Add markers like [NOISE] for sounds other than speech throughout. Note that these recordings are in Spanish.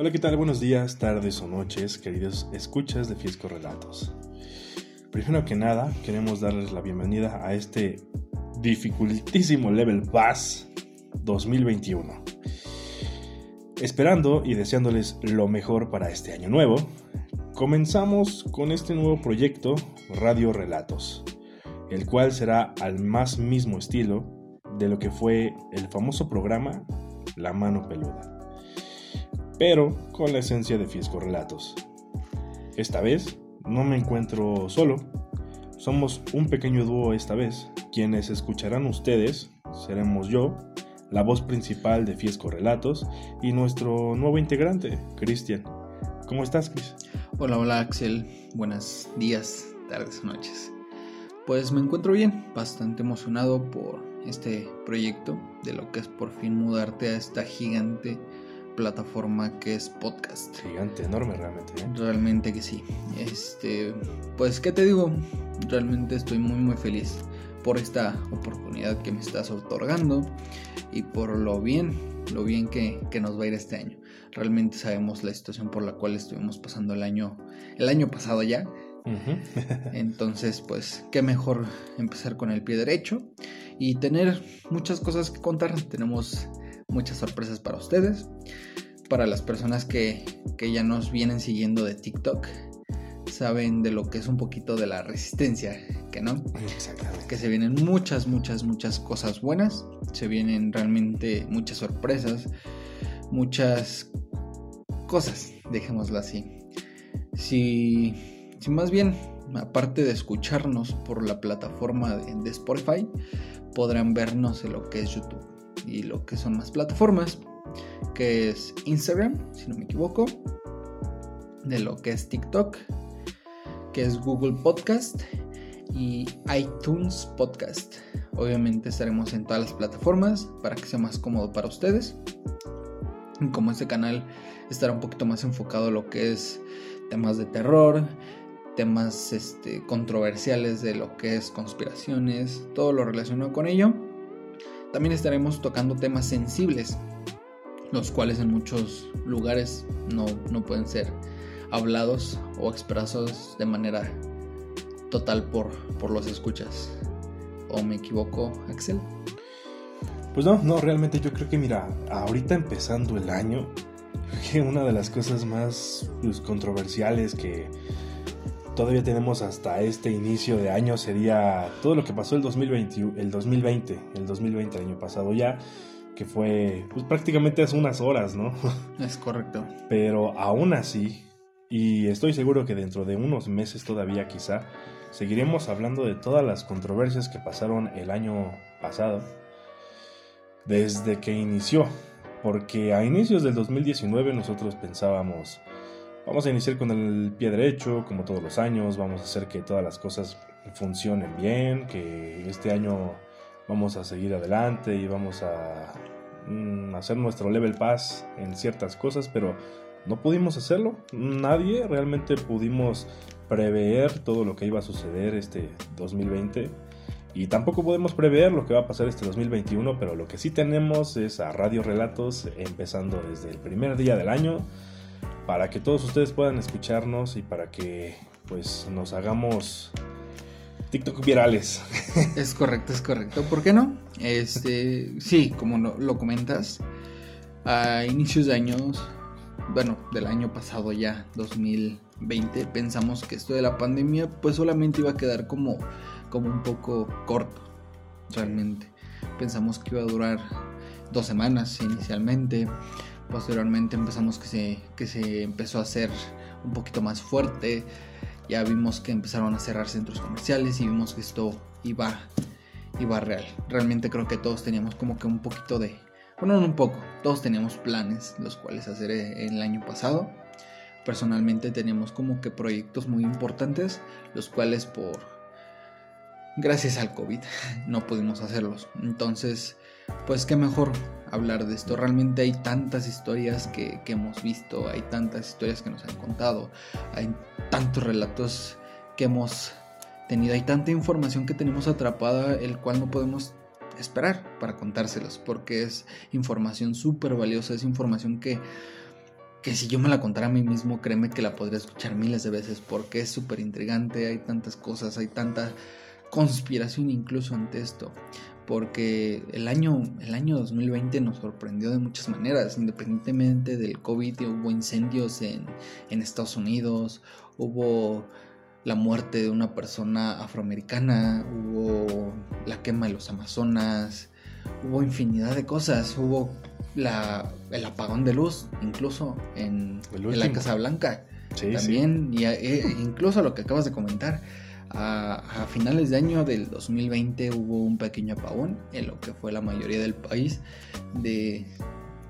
Hola, ¿qué tal? Buenos días, tardes o noches, queridos escuchas de Fiesco Relatos. Primero que nada, queremos darles la bienvenida a este dificultísimo Level Pass 2021. Esperando y deseándoles lo mejor para este año nuevo, comenzamos con este nuevo proyecto Radio Relatos, el cual será al más mismo estilo de lo que fue el famoso programa La Mano Peluda pero con la esencia de Fiesco Relatos. Esta vez no me encuentro solo, somos un pequeño dúo esta vez, quienes escucharán ustedes seremos yo, la voz principal de Fiesco Relatos, y nuestro nuevo integrante, Cristian. ¿Cómo estás, Cris? Hola, hola Axel, buenos días, tardes, noches. Pues me encuentro bien, bastante emocionado por este proyecto, de lo que es por fin mudarte a esta gigante plataforma que es podcast. Gigante, enorme realmente. ¿eh? Realmente que sí. Este, pues, ¿qué te digo? Realmente estoy muy, muy feliz por esta oportunidad que me estás otorgando y por lo bien, lo bien que, que, nos va a ir este año. Realmente sabemos la situación por la cual estuvimos pasando el año, el año pasado ya. [LAUGHS] Entonces, pues, qué mejor empezar con el pie derecho y tener muchas cosas que contar. Tenemos muchas sorpresas para ustedes. Para las personas que, ya nos vienen siguiendo de TikTok, saben de lo que es un poquito de la resistencia, que no. Que se vienen muchas, muchas, muchas cosas buenas. Se vienen realmente muchas sorpresas. Muchas cosas, dejémoslo así. Si, si más bien, aparte de escucharnos por la plataforma de, de Spotify, podrán vernos en lo que es YouTube y lo que son más plataformas, que es Instagram, si no me equivoco, de lo que es TikTok, que es Google Podcast y iTunes Podcast. Obviamente estaremos en todas las plataformas para que sea más cómodo para ustedes. como este canal estará un poquito más enfocado a lo que es temas de terror, temas este, controversiales de lo que es conspiraciones, todo lo relacionado con ello también estaremos tocando temas sensibles, los cuales en muchos lugares no, pueden ser hablados o expresados de manera total por, por los escuchas. ¿O me equivoco, Axel? Pues no, no, realmente yo creo que mira, ahorita empezando el año, que [LAUGHS] una de las cosas más pues, controversiales que todavía tenemos hasta este inicio de año sería todo lo que pasó el 2020, el 2020, el 2020 año pasado ya, que fue pues, prácticamente hace unas horas, ¿no? [LAUGHS] Es correcto. Pero aún así, y estoy seguro que dentro de unos meses todavía quizá, seguiremos hablando de todas las controversias que pasaron el año pasado, desde que inició, porque a inicios del 2019 nosotros pensábamos Vamos a iniciar con el pie derecho, como todos los años, vamos a hacer que todas las cosas funcionen bien, que este año vamos a seguir adelante y vamos a mm, hacer nuestro level pass en ciertas cosas, pero no pudimos hacerlo. Nadie realmente pudimos prever todo lo que iba a suceder este 2020 y tampoco podemos prever lo que va a pasar este 2021, pero lo que sí tenemos es a Radio Relatos empezando desde el primer día del año para que todos ustedes puedan escucharnos y para que pues nos hagamos TikTok virales. [LAUGHS] Es correcto, es correcto. ¿Por qué no? Este, sí, como lo, comentas, a inicios de años, bueno, del año pasado ya, 2020, pensamos que esto de la pandemia pues solamente iba a quedar como, como un poco corto, realmente. Pensamos que iba a durar dos semanas inicialmente Posteriormente empezamos que se, que se empezó a hacer un poquito más fuerte. Ya vimos que empezaron a cerrar centros comerciales y vimos que esto iba, iba real. Realmente creo que todos teníamos como que un poquito de... Bueno, no un poco. Todos teníamos planes los cuales hacer el año pasado. Personalmente teníamos como que proyectos muy importantes los cuales por... Gracias al COVID [LAUGHS] no pudimos hacerlos. Entonces, pues qué mejor hablar de esto. Realmente hay tantas historias que, hemos visto, hay tantas historias que nos han contado, hay tantos relatos que hemos tenido, hay tanta información que tenemos atrapada, el cual no podemos esperar para contárselos, porque es información súper valiosa, es información que que si yo me la contara a mí mismo, créeme que la podría escuchar miles de veces porque es súper intrigante, hay tantas cosas, hay tanta conspiración incluso ante esto. Porque el año, el año 2020 nos sorprendió de muchas maneras, independientemente del COVID, hubo incendios en, en Estados Unidos, hubo la muerte de una persona afroamericana, hubo la quema de los Amazonas, hubo infinidad de cosas, hubo la, el apagón de luz, incluso en, la Casa Blanca. También, Y, eh, incluso lo que acabas de comentar, a, finales de año del 2020 hubo un pequeño apagón en lo que fue la mayoría del país de,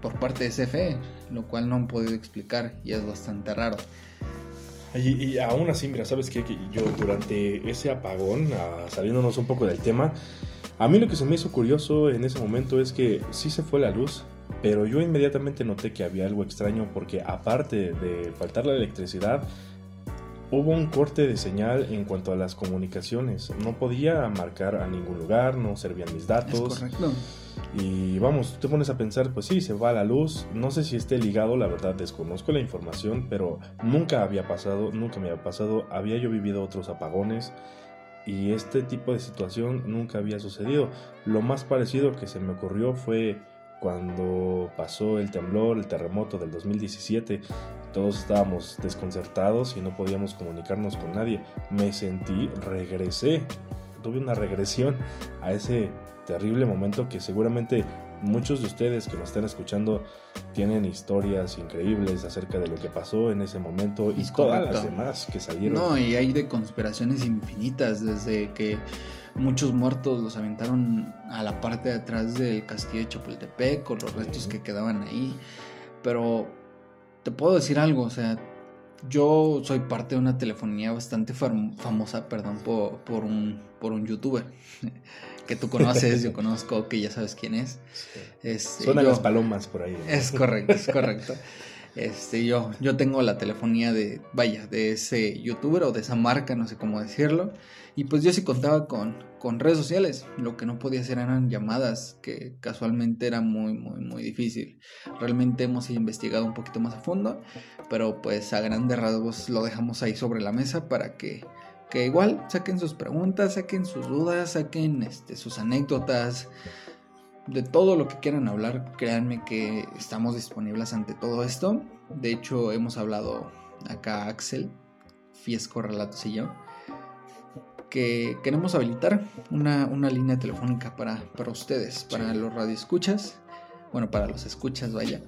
por parte de CFE, lo cual no han podido explicar y es bastante raro. Y, aún así, mira, ¿sabes qué? Que yo durante ese apagón, saliéndonos un poco del tema, a mí lo que se me hizo curioso en ese momento es que sí se fue la luz, pero yo inmediatamente noté que había algo extraño porque aparte de faltar la electricidad, hubo un corte de señal en cuanto a las comunicaciones. No podía marcar a ningún lugar, no servían mis datos. correcto. Y vamos, te pones a pensar, pues sí, se va la luz. No sé si esté ligado, la verdad desconozco la información, pero nunca había pasado, nunca me había pasado. Había yo vivido otros apagones y este tipo de situación nunca había sucedido. Lo más parecido que se me ocurrió fue cuando pasó el temblor, el terremoto del 2017, todos estábamos desconcertados y no podíamos comunicarnos con nadie. Me sentí, regresé, tuve una regresión a ese terrible momento que seguramente muchos de ustedes que nos están escuchando tienen historias increíbles acerca de lo que pasó en ese momento y todas las demás que salieron. No, y hay de conspiraciones infinitas, desde que muchos muertos los aventaron a la parte de atrás del castillo de Chapultepec con los restos que quedaban ahí. Pero te puedo decir algo, o sea, yo soy parte de una telefonía bastante famosa, perdón, por, un, por un youtuber [LAUGHS] que tú conoces, yo conozco, que ya sabes quién es. Son las palomas por ahí. Es correcto, es correcto. [LAUGHS] Este, yo, yo tengo la telefonía de, vaya, de ese youtuber o de esa marca, no sé cómo decirlo. Y pues yo sí contaba con, con redes sociales. Lo que no podía hacer eran llamadas, que casualmente era muy, muy, muy difícil. Realmente hemos investigado un poquito más a fondo, pero pues a grandes rasgos lo dejamos ahí sobre la mesa para que, que igual saquen sus preguntas, saquen sus dudas, saquen este, sus anécdotas de todo lo que quieran hablar, créanme que estamos disponibles ante todo esto. De hecho, hemos hablado acá Axel, Fiesco Relatos y yo, que queremos habilitar una, línea telefónica para, para ustedes, para los radioescuchas, bueno, para los escuchas, vaya,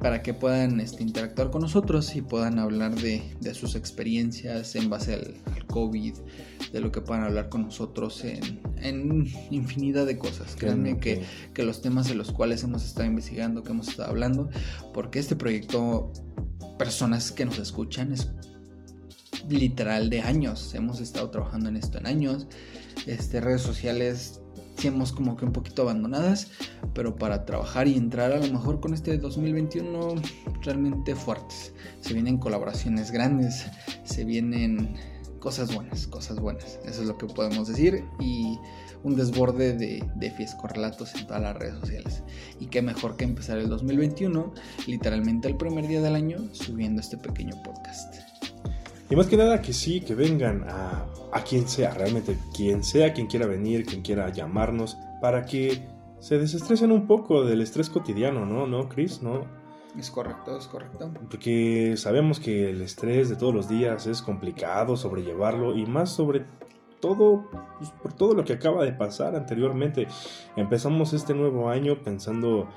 para que puedan este, interactuar con nosotros y puedan hablar de, sus experiencias en base al, COVID, de lo que puedan hablar con nosotros en, infinidad de cosas. Créanme que, que los temas de los cuales hemos estado investigando, que hemos estado hablando, porque este proyecto, personas que nos escuchan, es literal de años. Hemos estado trabajando en esto en años. Este, redes sociales hemos como que un poquito abandonadas, pero para trabajar y entrar a lo mejor con este 2021 realmente fuertes. Se vienen colaboraciones grandes, se vienen cosas buenas, cosas buenas. Eso es lo que podemos decir y un desborde de, de fiesco relatos en todas las redes sociales. Y qué mejor que empezar el 2021, literalmente el primer día del año, subiendo este pequeño podcast. Y más que nada que sí, que vengan a, a quien sea, realmente quien sea, quien quiera venir, quien quiera llamarnos, para que se desestresen un poco del estrés cotidiano, ¿no? ¿No, Chris? ¿No? Es correcto, es correcto. Porque sabemos que el estrés de todos los días es complicado sobrellevarlo y más sobre todo pues, por todo lo que acaba de pasar anteriormente. Empezamos este nuevo año pensando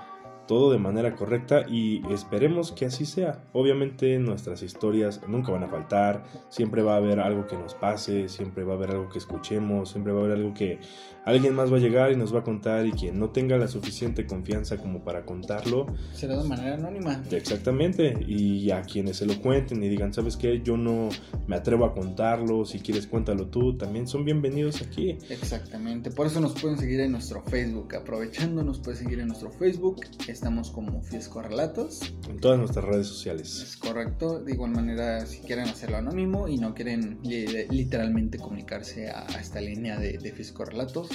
todo de manera correcta y esperemos que así sea. Obviamente nuestras historias nunca van a faltar, siempre va a haber algo que nos pase, siempre va a haber algo que escuchemos, siempre va a haber algo que alguien más va a llegar y nos va a contar y quien no tenga la suficiente confianza como para contarlo. Será de manera anónima. Exactamente, y a quienes se lo cuenten y digan, ¿sabes qué? Yo no me atrevo a contarlo, si quieres cuéntalo tú, también son bienvenidos aquí. Exactamente, por eso nos pueden seguir en nuestro Facebook, aprovechando nos pueden seguir en nuestro Facebook, estamos como Fiesco Relatos. En todas nuestras redes sociales. Es correcto, de igual manera si quieren hacerlo anónimo y no quieren literalmente comunicarse a, esta línea de, de Fiesco Relatos,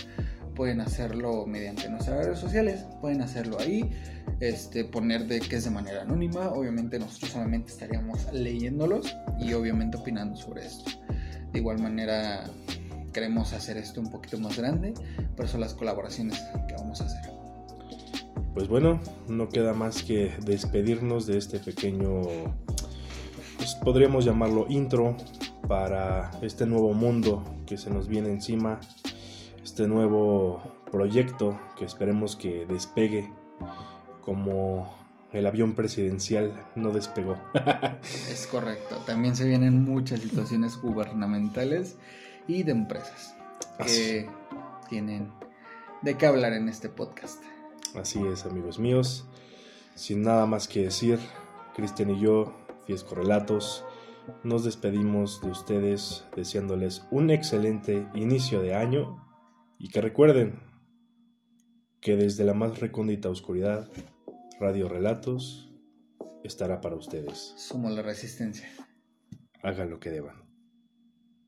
pueden hacerlo mediante nuestras redes sociales, pueden hacerlo ahí, este, poner de que es de manera anónima, obviamente nosotros solamente estaríamos leyéndolos y obviamente opinando sobre esto. De igual manera queremos hacer esto un poquito más grande, por eso las colaboraciones que vamos a hacer. Pues bueno, no queda más que despedirnos de este pequeño, pues podríamos llamarlo intro para este nuevo mundo que se nos viene encima, este nuevo proyecto que esperemos que despegue como el avión presidencial no despegó. [LAUGHS] es correcto, también se vienen muchas situaciones gubernamentales y de empresas que tienen de qué hablar en este podcast. Así es, amigos míos. Sin nada más que decir, Cristian y yo, Fiesco Relatos, nos despedimos de ustedes deseándoles un excelente inicio de año y que recuerden que desde la más recóndita oscuridad, Radio Relatos estará para ustedes. Somos la resistencia. Hagan lo que deban.